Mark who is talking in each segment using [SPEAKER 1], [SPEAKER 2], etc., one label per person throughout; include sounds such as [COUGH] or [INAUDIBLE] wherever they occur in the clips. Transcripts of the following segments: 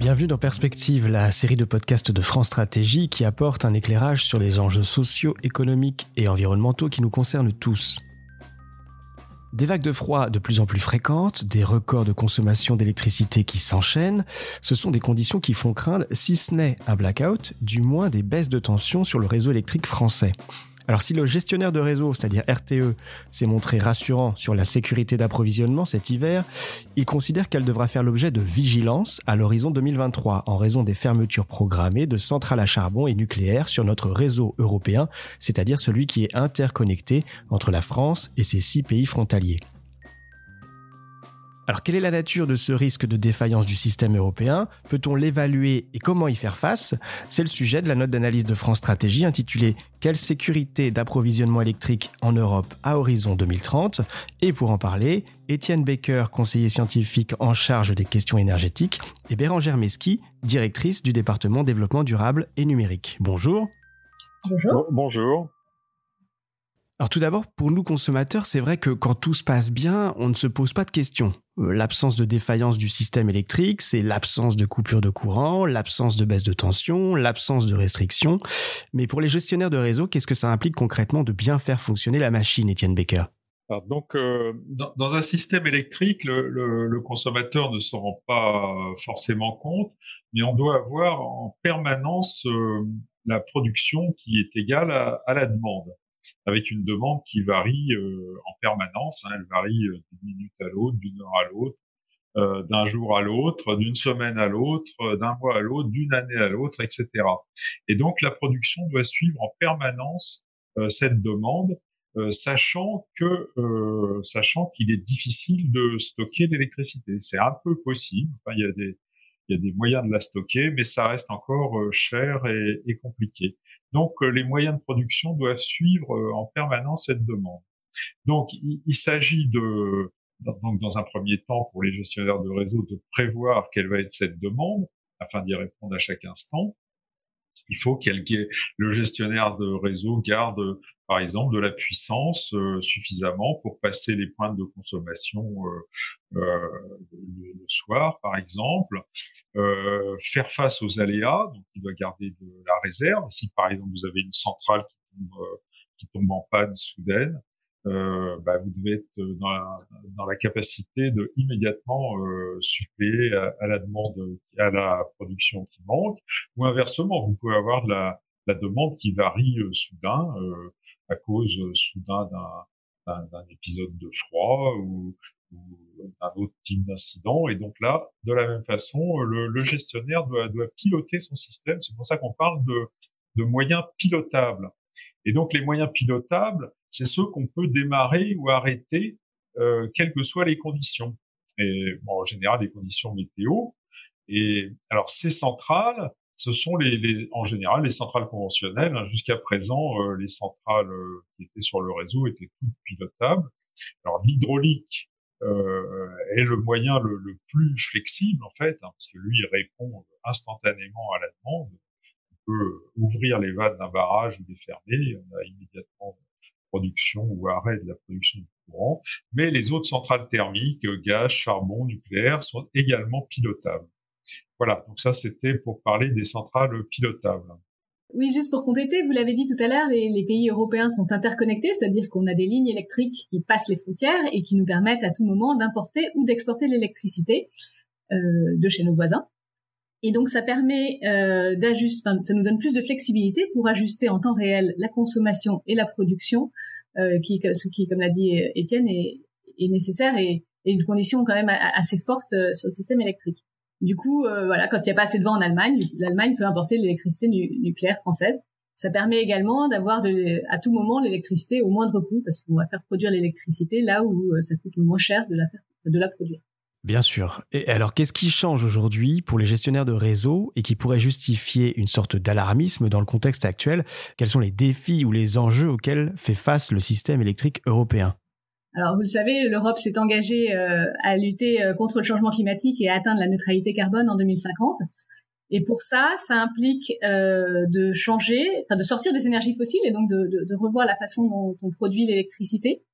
[SPEAKER 1] Bienvenue dans Perspective, la série de podcasts de France Stratégie qui apporte un éclairage sur les enjeux sociaux, économiques et environnementaux qui nous concernent tous. Des vagues de froid de plus en plus fréquentes, des records de consommation d'électricité qui s'enchaînent, ce sont des conditions qui font craindre, si ce n'est un blackout, du moins des baisses de tension sur le réseau électrique français. Alors si le gestionnaire de réseau, c'est-à-dire RTE, s'est montré rassurant sur la sécurité d'approvisionnement cet hiver, il considère qu'elle devra faire l'objet de vigilance à l'horizon 2023 en raison des fermetures programmées de centrales à charbon et nucléaires sur notre réseau européen, c'est-à-dire celui qui est interconnecté entre la France et ses six pays frontaliers. Alors quelle est la nature de ce risque de défaillance du système européen? Peut-on l'évaluer et comment y faire face? C'est le sujet de la note d'analyse de France Stratégie intitulée Quelle sécurité d'approvisionnement électrique en Europe à horizon 2030 Et pour en parler, Étienne Baker, conseiller scientifique en charge des questions énergétiques, et Bérangère Meski, directrice du département développement durable et numérique. Bonjour.
[SPEAKER 2] Bonjour.
[SPEAKER 3] Bonjour.
[SPEAKER 1] Alors tout d'abord, pour nous consommateurs, c'est vrai que quand tout se passe bien, on ne se pose pas de questions. Euh, l'absence de défaillance du système électrique, c'est l'absence de coupure de courant, l'absence de baisse de tension, l'absence de restrictions. Mais pour les gestionnaires de réseau, qu'est-ce que ça implique concrètement de bien faire fonctionner la machine, Étienne Baker
[SPEAKER 3] donc, euh, dans, un système électrique, le, consommateur ne se rend pas forcément compte, mais on doit avoir en permanence euh, la production qui est égale à la demande avec une demande qui varie euh, en permanence. Hein, elle varie euh, d'une minute à l'autre, d'une heure à l'autre, euh, d'un jour à l'autre, d'une semaine à l'autre, d'un mois à l'autre, d'une année à l'autre, etc. Et donc la production doit suivre en permanence cette demande, sachant que sachant qu'il est difficile de stocker l'électricité. C'est un peu possible. Enfin, il y a des il y a des moyens de la stocker, mais ça reste encore cher et, et compliqué. Donc euh, les moyens de production doivent suivre euh, en permanence cette demande. Donc il, s'agit de donc dans un premier temps pour les gestionnaires de réseau de prévoir quelle va être cette demande afin d'y répondre à chaque instant. Il faut que le gestionnaire de réseau garde par exemple de la puissance euh, suffisamment pour passer les pointes de consommation euh, euh, le, soir, par exemple, faire face aux aléas, donc il doit garder de la réserve. Si par exemple vous avez une centrale qui tombe, qui tombe en panne soudaine, euh, bah, vous devez être dans la, dans la capacité de immédiatement euh, suppléer à, la demande, à la production qui manque, ou inversement, vous pouvez avoir la, la demande qui varie soudain. Euh, à cause euh, soudain d'un épisode de froid ou, d'un autre type d'incident. Et donc là, de la même façon, le, gestionnaire doit, doit, piloter son système. C'est pour ça qu'on parle de, de moyens pilotables. Et donc les moyens pilotables, c'est ceux qu'on peut démarrer ou arrêter, euh, quelles que soient les conditions. Et bon, en général, les conditions météo. Et alors ces centrales, ce sont les, les, en général les centrales conventionnelles. Hein. Jusqu'à présent, euh, les centrales euh, qui étaient sur le réseau étaient toutes pilotables. Alors l'hydraulique euh, est le moyen le, le, plus flexible en fait, hein, parce que lui il répond instantanément à la demande. Ouvrir les vannes d'un barrage ou les fermer, on a immédiatement production ou arrêt de la production de courant. Mais les autres centrales thermiques, gaz, charbon, nucléaire, sont également pilotables. Voilà, donc ça c'était pour parler des centrales pilotables.
[SPEAKER 2] Oui, juste pour compléter, vous l'avez dit tout à l'heure, les, pays européens sont interconnectés, c'est-à-dire qu'on a des lignes électriques qui passent les frontières et qui nous permettent à tout moment d'importer ou d'exporter l'électricité euh, de chez nos voisins. Et donc ça permet euh, d'ajuster, ça nous donne plus de flexibilité pour ajuster en temps réel la consommation et la production, euh, qui, ce qui, comme l'a dit Étienne, est, est nécessaire et, et, une condition quand même assez forte euh, sur le système électrique. Du coup, euh, voilà, quand il n'y a pas assez de vent en Allemagne, l'Allemagne peut importer l'électricité nucléaire française. Ça permet également d'avoir à tout moment l'électricité au moindre coût, parce qu'on va faire produire l'électricité là où euh, ça coûte le moins cher de la, de la produire.
[SPEAKER 1] Bien sûr. Et alors, qu'est-ce qui change aujourd'hui pour les gestionnaires de réseau et qui pourrait justifier une sorte d'alarmisme dans le contexte actuel? Quels sont les défis ou les enjeux auxquels fait face le système électrique européen?
[SPEAKER 2] Alors vous le savez, l'Europe s'est engagée euh, à lutter euh, contre le changement climatique et à atteindre la neutralité carbone en 2050. Et pour ça, ça implique euh, de changer, de sortir des énergies fossiles et donc de revoir la façon dont on produit l'électricité,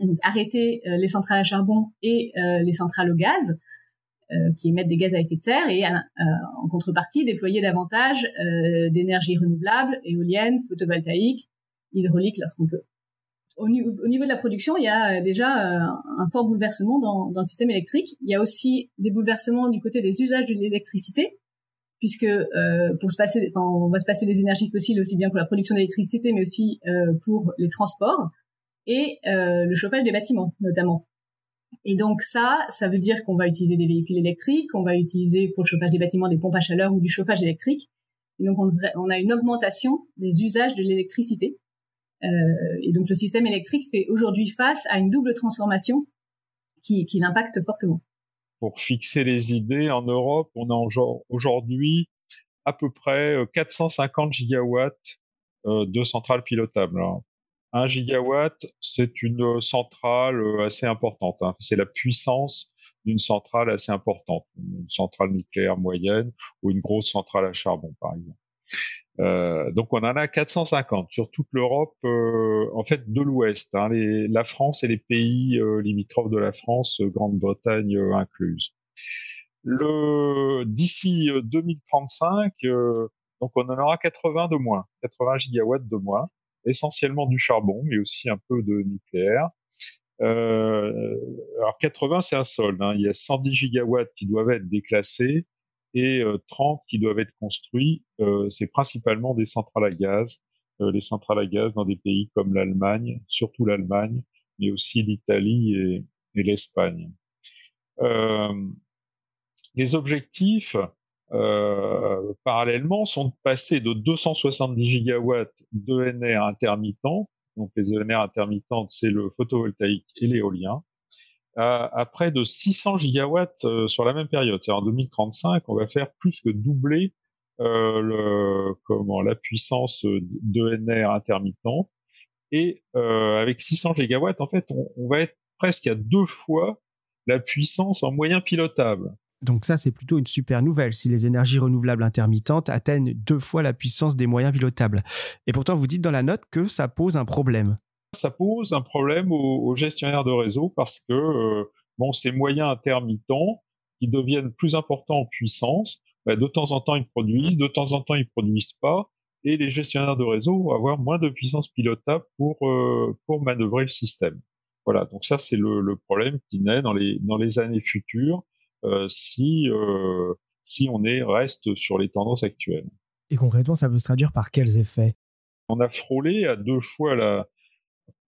[SPEAKER 2] donc arrêter les centrales à charbon et les centrales au gaz, qui émettent des gaz à effet de serre et en contrepartie déployer davantage d'énergie renouvelable, éolienne, photovoltaïque, hydraulique lorsqu'on peut. Au niveau, de la production, il y a déjà un fort bouleversement dans, dans, le système électrique. Il y a aussi des bouleversements du côté des usages de l'électricité puisque euh, pour se passer, enfin, on va se passer des énergies fossiles aussi bien pour la production d'électricité, mais aussi euh, pour les transports et euh, le chauffage des bâtiments notamment. Et donc ça, ça veut dire qu'on va utiliser des véhicules électriques, on va utiliser pour le chauffage des bâtiments des pompes à chaleur ou du chauffage électrique. Et donc on, a une augmentation des usages de l'électricité. Euh, et donc le système électrique fait aujourd'hui face à une double transformation qui, l'impacte fortement
[SPEAKER 3] pour fixer les idées, en Europe, on a aujourd'hui à peu près 450 euh, gigawatts de centrales pilotables. Hein. Un gigawatt, c'est une centrale euh, assez importante. Hein. C'est la puissance d'une centrale assez importante, une centrale nucléaire moyenne ou une grosse centrale à charbon, par exemple. Euh, donc on en a 450 sur toute l'Europe, euh, en fait de l'Ouest, hein, la France et les pays euh, limitrophes de la France, Grande-Bretagne incluse. Le d'ici 2035, donc on en aura 80 de moins, 80 gigawatts de moins, essentiellement du charbon, mais aussi un peu de nucléaire. alors 80 c'est un solde, hein. il y a 110 gigawatts qui doivent être déclassés et 30 euh, qui doivent être construits. Euh, c'est principalement des centrales à gaz, euh, les centrales à gaz dans des pays comme l'Allemagne, surtout l'Allemagne, mais aussi l'Italie et l'Espagne. les objectifs, euh, parallèlement, sont de passer de 270 gigawatts d'ENR intermittents, donc les ENR intermittentes, c'est le photovoltaïque et l'éolien, à, près de 600 gigawatts euh, sur la même période. C'est en 2035, on va faire plus que doubler euh, le, comment la puissance d'ENR intermittente. Et euh, avec 600 gigawatts, en fait, on, on, va être presque à deux fois la puissance en moyen pilotable.
[SPEAKER 1] Donc ça, c'est plutôt une super nouvelle si les énergies renouvelables intermittentes atteignent deux fois la puissance des moyens pilotables. Et pourtant, vous dites dans la note que ça pose un problème
[SPEAKER 3] ça pose un problème aux, gestionnaires de réseau parce que euh, bon, ces moyens intermittents qui deviennent plus importants en puissance, bah, de temps en temps ils produisent, de temps en temps ils produisent pas, et les gestionnaires de réseau vont avoir moins de puissance pilotable pour euh, pour manœuvrer le système. Voilà, donc ça c'est le, le, problème qui naît dans les dans les années futures si euh, si on est reste sur les tendances actuelles.
[SPEAKER 1] Et concrètement, ça peut se traduire par quels effets?
[SPEAKER 3] On a frôlé à deux fois la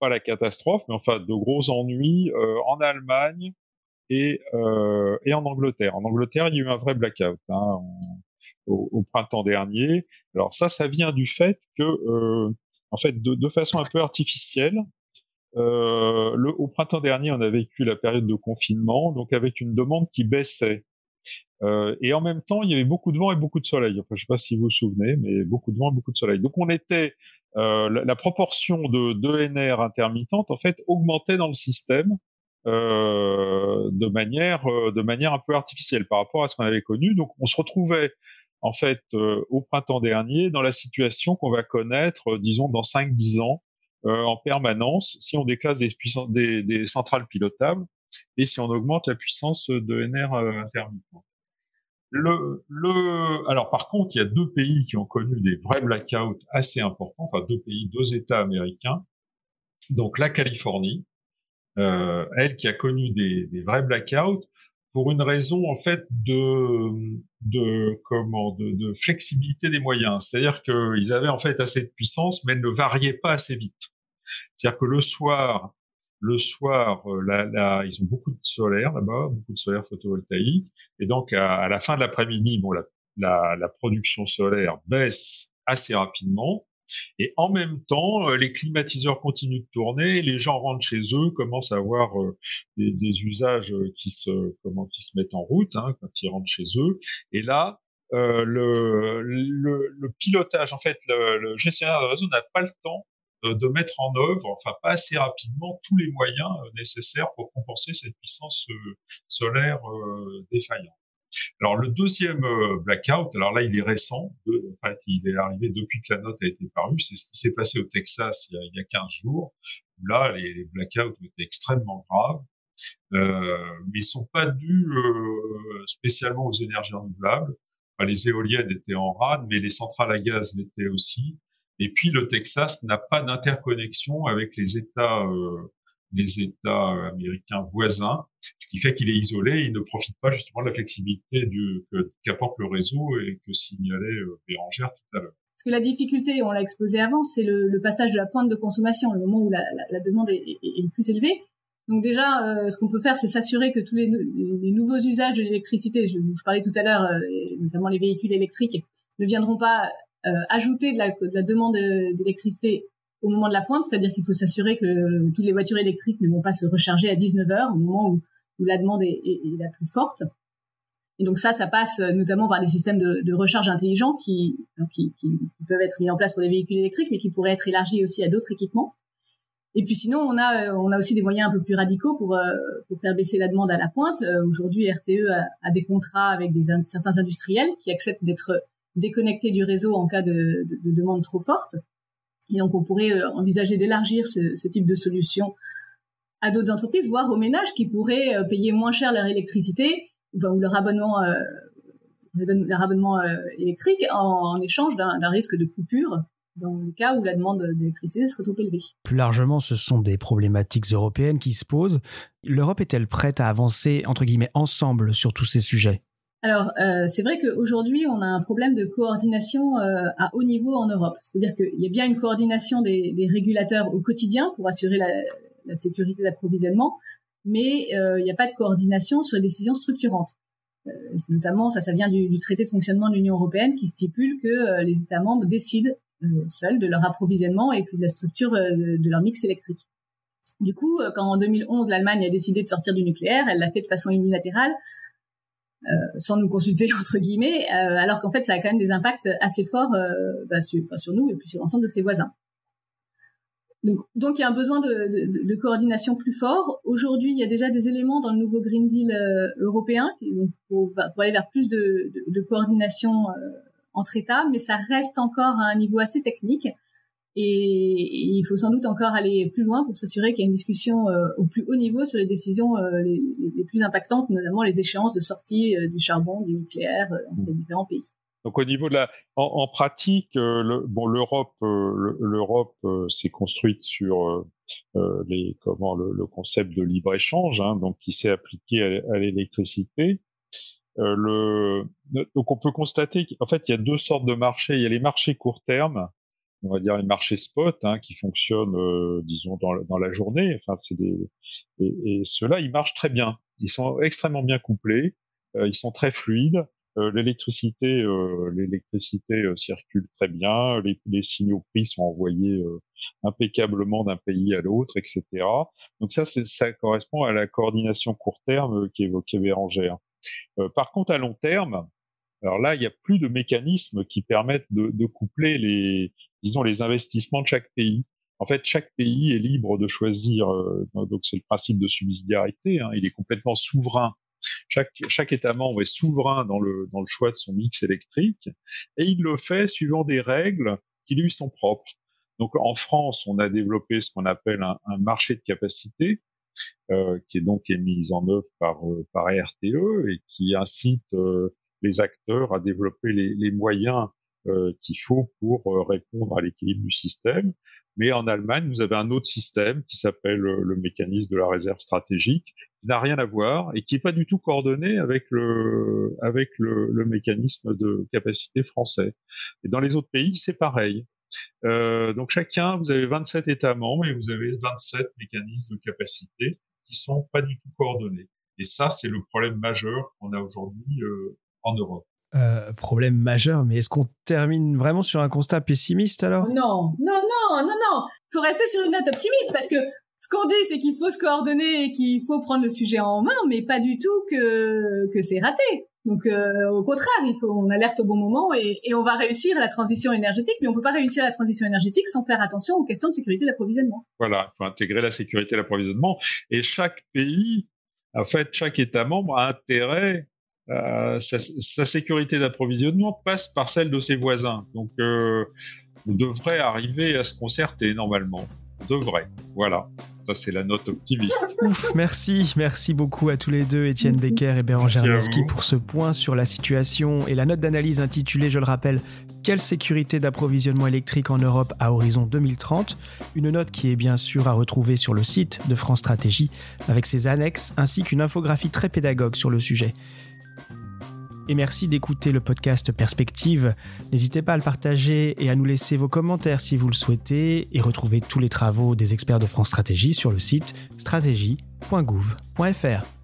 [SPEAKER 3] pas la catastrophe, mais enfin de gros ennuis euh, en Allemagne et, euh, et en Angleterre. En Angleterre, il y a eu un vrai blackout hein, au, au, printemps dernier. Alors ça, ça vient du fait que, euh, en fait, de, de, façon un peu artificielle, euh, le, au printemps dernier, on a vécu la période de confinement, donc avec une demande qui baissait. Euh, et en même temps, il y avait beaucoup de vent et beaucoup de soleil. Enfin, je sais pas si vous vous souvenez, mais beaucoup de vent et beaucoup de soleil. Donc, on était euh, la, proportion de d'ENR intermittente en fait augmentait dans le système euh, de manière euh, de manière un peu artificielle par rapport à ce qu'on avait connu. Donc, on se retrouvait en fait au printemps dernier dans la situation qu'on va connaître, disons dans 5-10 ans en permanence si on déclasse des, des, des centrales pilotables et si on augmente la puissance de NR intermittente. Le, le, alors par contre, il y a deux pays qui ont connu des vrais blackouts assez importants, enfin deux pays, deux États américains. Donc la Californie, euh, elle qui a connu des, des, vrais blackouts pour une raison en fait de, de comment, de, de flexibilité des moyens. C'est-à-dire qu'ils avaient en fait assez de puissance, mais ne variaient pas assez vite. C'est-à-dire que le soir, le soir, euh, là, ils ont beaucoup de solaire là-bas, beaucoup de solaire photovoltaïque, et donc à, la fin de l'après-midi, bon, la, la, production solaire baisse assez rapidement, et en même temps, euh, les climatiseurs continuent de tourner, les gens rentrent chez eux, commencent à avoir euh, des, usages qui se comment qui se mettent en route hein, quand ils rentrent chez eux, et là. le, le, pilotage, en fait, le, le gestionnaire de réseau n'a pas le temps euh, de mettre en œuvre, enfin pas assez rapidement, tous les moyens euh, nécessaires pour compenser cette puissance euh, solaire défaillante. Alors le deuxième blackout, alors là il est récent, en fait, il est arrivé depuis que la note a été parue, c'est ce qui s'est passé au Texas il y, a, il y a 15 jours, là les, les blackouts étaient extrêmement graves. euh, mais ils sont pas dus spécialement aux énergies renouvelables. les éoliennes étaient en rade, mais les centrales à gaz l'étaient aussi. Et puis le Texas n'a pas d'interconnexion avec les États les États américains voisins, ce qui fait qu'il est isolé, il ne profite pas justement de la flexibilité qu'apporte le réseau et que signalait Bérangère tout à l'heure.
[SPEAKER 2] Parce que la difficulté, on l'a exposé avant, c'est le, passage de la pointe de consommation, le moment où la, demande est, le plus élevée. Donc déjà, euh, ce qu'on peut faire, c'est s'assurer que tous les, nouveaux usages de l'électricité, je, vous parlais tout à l'heure, euh, notamment les véhicules électriques, ne viendront pas euh, ajouter de la, demande d'électricité au moment de la pointe, c'est-à-dire qu'il faut s'assurer que toutes les voitures électriques ne vont pas se recharger à 19 heures, au moment où, la demande est, la plus forte. Et donc ça, ça passe euh, notamment par des systèmes de, recharge intelligents qui, qui, peuvent être mis en place pour les véhicules électriques, mais qui pourraient être élargis aussi à d'autres équipements. Et puis sinon, on a, euh, aussi des moyens un peu plus radicaux pour, euh, faire baisser la demande à la pointe. Aujourd'hui, RTE a, des contrats avec certains industriels qui acceptent d'être déconnectés du réseau en cas de, demande trop forte. Et donc, on pourrait envisager d'élargir ce, type de solution à d'autres entreprises, voire aux ménages qui pourraient payer moins cher leur électricité ou leur abonnement, euh, leur abonnement euh, électrique en, en échange d'un risque de coupure dans le cas où la demande d'électricité serait trop élevée.
[SPEAKER 1] Plus largement, ce sont des problématiques européennes qui se posent. L'Europe est-elle prête à avancer, entre guillemets, ensemble sur tous ces sujets?
[SPEAKER 2] Alors, euh, c'est vrai qu'aujourd'hui, on a un problème de coordination euh, à haut niveau en Europe. C'est-à-dire qu'il y a bien une coordination des, régulateurs au quotidien pour assurer la, sécurité d'approvisionnement, mais euh, il n'y a pas de coordination sur les décisions structurantes. Notamment, ça, ça vient du, du, traité de fonctionnement de l'Union européenne qui stipule que les États membres décident seuls de leur approvisionnement et puis de la structure de leur mix électrique. Du coup, quand en 2011 l'Allemagne a décidé de sortir du nucléaire, elle l'a fait de façon unilatérale, euh, sans nous consulter [LAUGHS] entre guillemets, euh, alors qu'en fait ça a quand même des impacts assez forts euh, bah, sur, enfin, sur, nous et puis sur l'ensemble de ses voisins. Donc, il y a un besoin de, de, de coordination plus fort. Aujourd'hui, il y a déjà des éléments dans le nouveau Green Deal euh, européen pour, pour, aller vers plus de, de coordination euh, entre États, mais ça reste encore à un niveau assez technique. Et, il faut sans doute encore aller plus loin pour s'assurer qu'il y a une discussion euh, au plus haut niveau sur les décisions les, les, plus impactantes, notamment les échéances de sortie du charbon, du nucléaire entre les différents pays.
[SPEAKER 3] Donc au niveau de la, en, pratique, euh, le, bon, l'Europe, euh, l'Europe euh, s'est construite sur les, comment, le, concept de libre échange, hein, donc qui s'est appliqué à, l'électricité. le, donc on peut constater qu'en fait il y a deux sortes de marchés. Il y a les marchés court terme, on va dire les marchés spot, hein, qui fonctionnent, disons dans, la journée. Enfin, c'est des et, ceux-là, ils marchent très bien. Ils sont extrêmement bien couplés. ils sont très fluides. Euh, l'électricité, euh, l'électricité euh, circule très bien, les, les, signaux prix sont envoyés impeccablement d'un pays à l'autre, etc. Donc ça, ça correspond à la coordination court terme qu'évoquait Bérangère. par contre, à long terme, alors là, il n'y a plus de mécanismes qui permettent de, de, coupler les, disons, les investissements de chaque pays. En fait, chaque pays est libre de choisir. donc, c'est le principe de subsidiarité. Hein, il est complètement souverain chaque, chaque État membre est souverain dans le, dans le choix de son mix électrique et il le fait suivant des règles qui lui sont propres. Donc en France, on a développé ce qu'on appelle un, un, marché de capacité, euh, qui est donc est mis en œuvre par, euh, par RTE et qui incite euh, les acteurs à développer les, les moyens euh, qu'il faut pour euh, répondre à l'équilibre du système. Mais en Allemagne, vous avez un autre système qui s'appelle euh, le mécanisme de la réserve stratégique, qui n'a rien à voir et qui n'est pas du tout coordonné avec le avec le, le, mécanisme de capacité français. Et dans les autres pays, c'est pareil. Euh, donc chacun, vous avez 27 États membres et vous avez 27 mécanismes de capacité qui sont pas du tout coordonnés. Et ça, c'est le problème majeur qu'on a aujourd'hui euh, en Europe.
[SPEAKER 1] Euh, problème majeur, mais est-ce qu'on termine vraiment sur un constat pessimiste alors?
[SPEAKER 2] Non, non, non, non, non. Il faut rester sur une note optimiste parce que ce qu'on dit, c'est qu'il faut se coordonner et qu'il faut prendre le sujet en main, mais pas du tout que que c'est raté. Donc euh, au contraire, il faut on alerte au bon moment et, et, on va réussir la transition énergétique, mais on peut pas réussir la transition énergétique sans faire attention aux questions de sécurité d'approvisionnement.
[SPEAKER 3] Voilà, il faut intégrer la sécurité d'approvisionnement et chaque pays, en fait, chaque État membre a intérêt euh, sa, sécurité d'approvisionnement passe par celle de ses voisins. Donc, euh, on devrait arriver à se concerter normalement. devrait. Voilà. Ça, c'est la note optimiste.
[SPEAKER 1] Ouf, merci, merci beaucoup à tous les deux, Étienne Becker et Bérangère Lasky, pour ce point sur la situation et la note d'analyse intitulée, je le rappelle, Quelle sécurité d'approvisionnement électrique en Europe à horizon 2030 Une note qui est bien sûr à retrouver sur le site de France Stratégie avec ses annexes ainsi qu'une infographie très pédagogue sur le sujet et merci d'écouter le podcast Perspective. N'hésitez pas à le partager et à nous laisser vos commentaires si vous le souhaitez et retrouvez tous les travaux des experts de France Stratégie sur le site stratégie.gouv.fr.